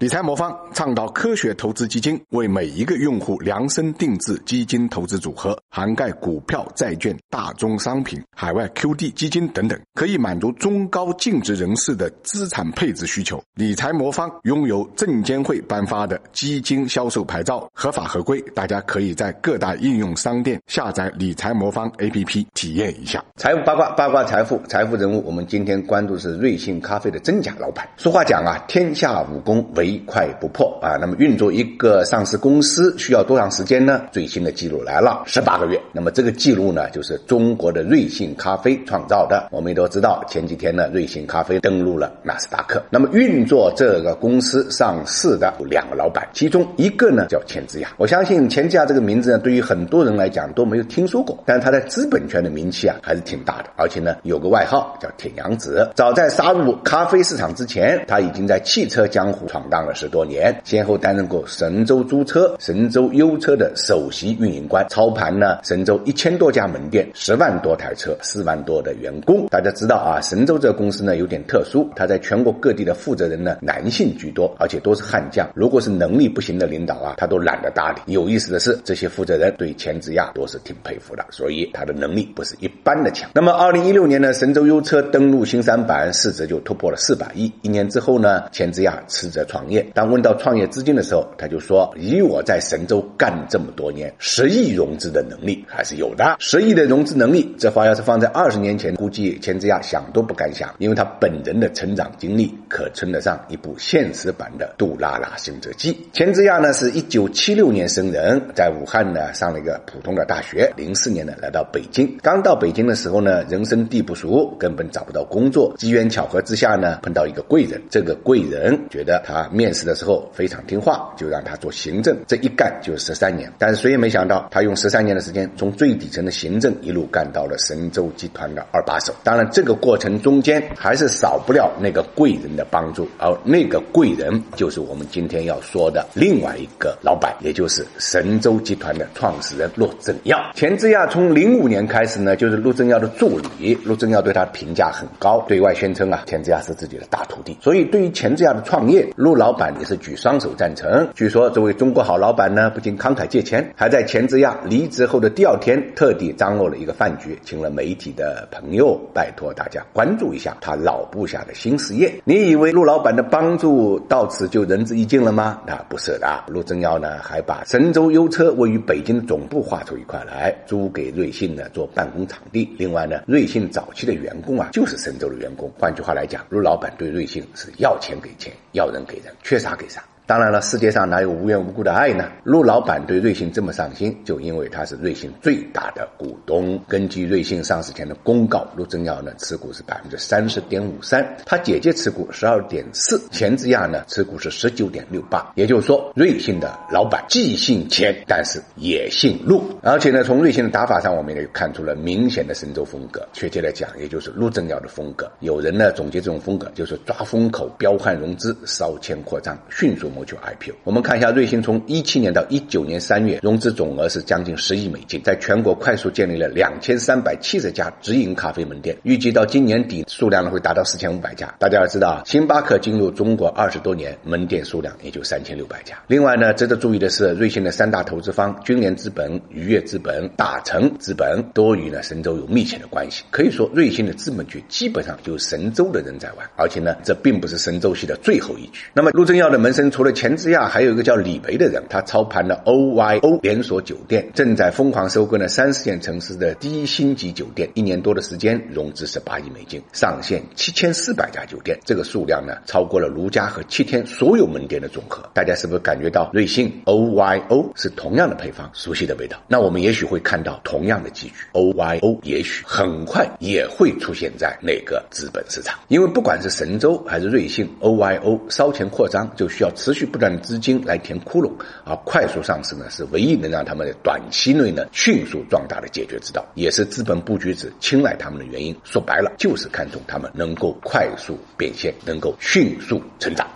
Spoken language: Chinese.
理财魔方倡导科学投资基金，为每一个用户量身定制基金投资组合，涵盖股票、债券、大宗商品、海外 QD 基金等等，可以满足中高净值人士的资产配置需求。理财魔方拥有证监会颁发的基金销售牌照，合法合规。大家可以在各大应用商店下载理财魔方 APP 体验一下。财富八卦，八卦财富，财富人物。我们今天关注是瑞幸咖啡的真假老板。俗话讲啊，天下武功唯一快不破啊。那么运作一个上市公司需要多长时间呢？最新的记录来了，十八个月。那么这个记录呢，就是中国的瑞幸咖啡创造的。我们也都知道，前几天呢，瑞幸咖啡登陆了纳斯达克。那么运作这个公司上市的有两个老板，其中一个呢叫钱之亚。我相信钱之亚这个名字呢，对于很多人来讲都没有听说过，但是他在资本圈的名气啊还是挺大的，而且呢有个外号叫铁娘子。早在杀入咖啡市场之前，他已经在汽车江湖闯荡了十多年，先后担任过神州租车、神州优车的首席运营官，操盘呢神州一千多家门店、十万多台车、四万多的员工。大家知道啊，神州这个公司呢有点特殊，它在全国各地的负责人呢男性居多，而且都是悍将。如果是能力不行的领导啊，他都懒得搭理。有意思的是，这些负责人对钱之亚都是挺佩服的，所以他的能力不是一般的强。那么，二零一六年呢，神州优车登陆新三板，市值就突破了四百亿。一年之后呢，钱之亚辞职创。业当问到创业资金的时候，他就说：“以我在神州干这么多年，十亿融资的能力还是有的。十亿的融资能力，这话要是放在二十年前，估计钱之亚想都不敢想，因为他本人的成长经历可称得上一部现实版的《杜拉拉升职记》。钱之亚呢，是一九七六年生人，在武汉呢上了一个普通的大学。零四年呢来到北京，刚到北京的时候呢，人生地不熟，根本找不到工作。机缘巧合之下呢，碰到一个贵人，这个贵人觉得他面试的时候非常听话，就让他做行政。这一干就是十三年，但是谁也没想到，他用十三年的时间，从最底层的行政一路干到了神州集团的二把手。当然，这个过程中间还是少不了那个贵人的帮助，而那个贵人就是我们今天要说的另外一个老板，也就是神州集团的创始人陆正耀。钱之亚从零五年开始呢，就是陆正耀的助理，陆正耀对他评价很高，对外宣称啊，钱之亚是自己的大徒弟。所以对于钱之亚的创业，陆老板也是举双手赞成。据说这位中国好老板呢，不仅慷慨借钱，还在钱之亚离职后的第二天，特地张罗了一个饭局，请了媒体的朋友，拜托大家关注一下他老部下的新事业。你以为陆老板的帮助到此就仁至义尽了吗？那不是的，陆正耀呢还把神州优车位于北京的总部划出一块来，租给瑞幸呢做办公场地。另外呢，瑞幸早期的员工啊就是神州的员工。换句话来讲，陆老板对瑞幸是要钱给钱，要人给人，缺啥给啥。当然了，世界上哪有无缘无故的爱呢？陆老板对瑞幸这么上心，就因为他是瑞幸最大的股东。根据瑞幸上市前的公告，陆正耀呢持股是百分之三十点五三，他姐姐持股十二点四，钱之亚呢持股是十九点六八。也就是说，瑞幸的老板既姓钱，但是也姓陆。而且呢，从瑞幸的打法上，我们也看出了明显的神州风格。确切来讲，也就是陆正耀的风格。有人呢总结这种风格，就是抓风口、彪悍融资、烧钱扩张、迅速。谋求 IPO，我们看一下瑞幸从一七年到一九年三月融资总额是将近十亿美金，在全国快速建立了两千三百七十家直营咖啡门店，预计到今年底数量呢会达到四千五百家。大家要知道啊，星巴克进入中国二十多年，门店数量也就三千六百家。另外呢，值得注意的是，瑞幸的三大投资方君联资本、愉悦资本、大成资本都与呢神州有密切的关系。可以说，瑞幸的资本局基本上就是神州的人在玩，而且呢，这并不是神州系的最后一局。那么陆正耀的门生除了钱之亚还有一个叫李维的人，他操盘了 OYO 连锁酒店，正在疯狂收购呢三四线城市的低星级酒店。一年多的时间，融资十八亿美金，上线七千四百家酒店，这个数量呢超过了如家和七天所有门店的总和。大家是不是感觉到瑞幸 OYO 是同样的配方，熟悉的味道？那我们也许会看到同样的结局，OYO 也许很快也会出现在那个资本市场，因为不管是神州还是瑞幸，OYO 烧钱扩张就需要持续去不断的。资金来填窟窿，而快速上市呢，是唯一能让他们在短期内呢迅速壮大的解决之道，也是资本布局者青睐他们的原因。说白了，就是看中他们能够快速变现，能够迅速成长。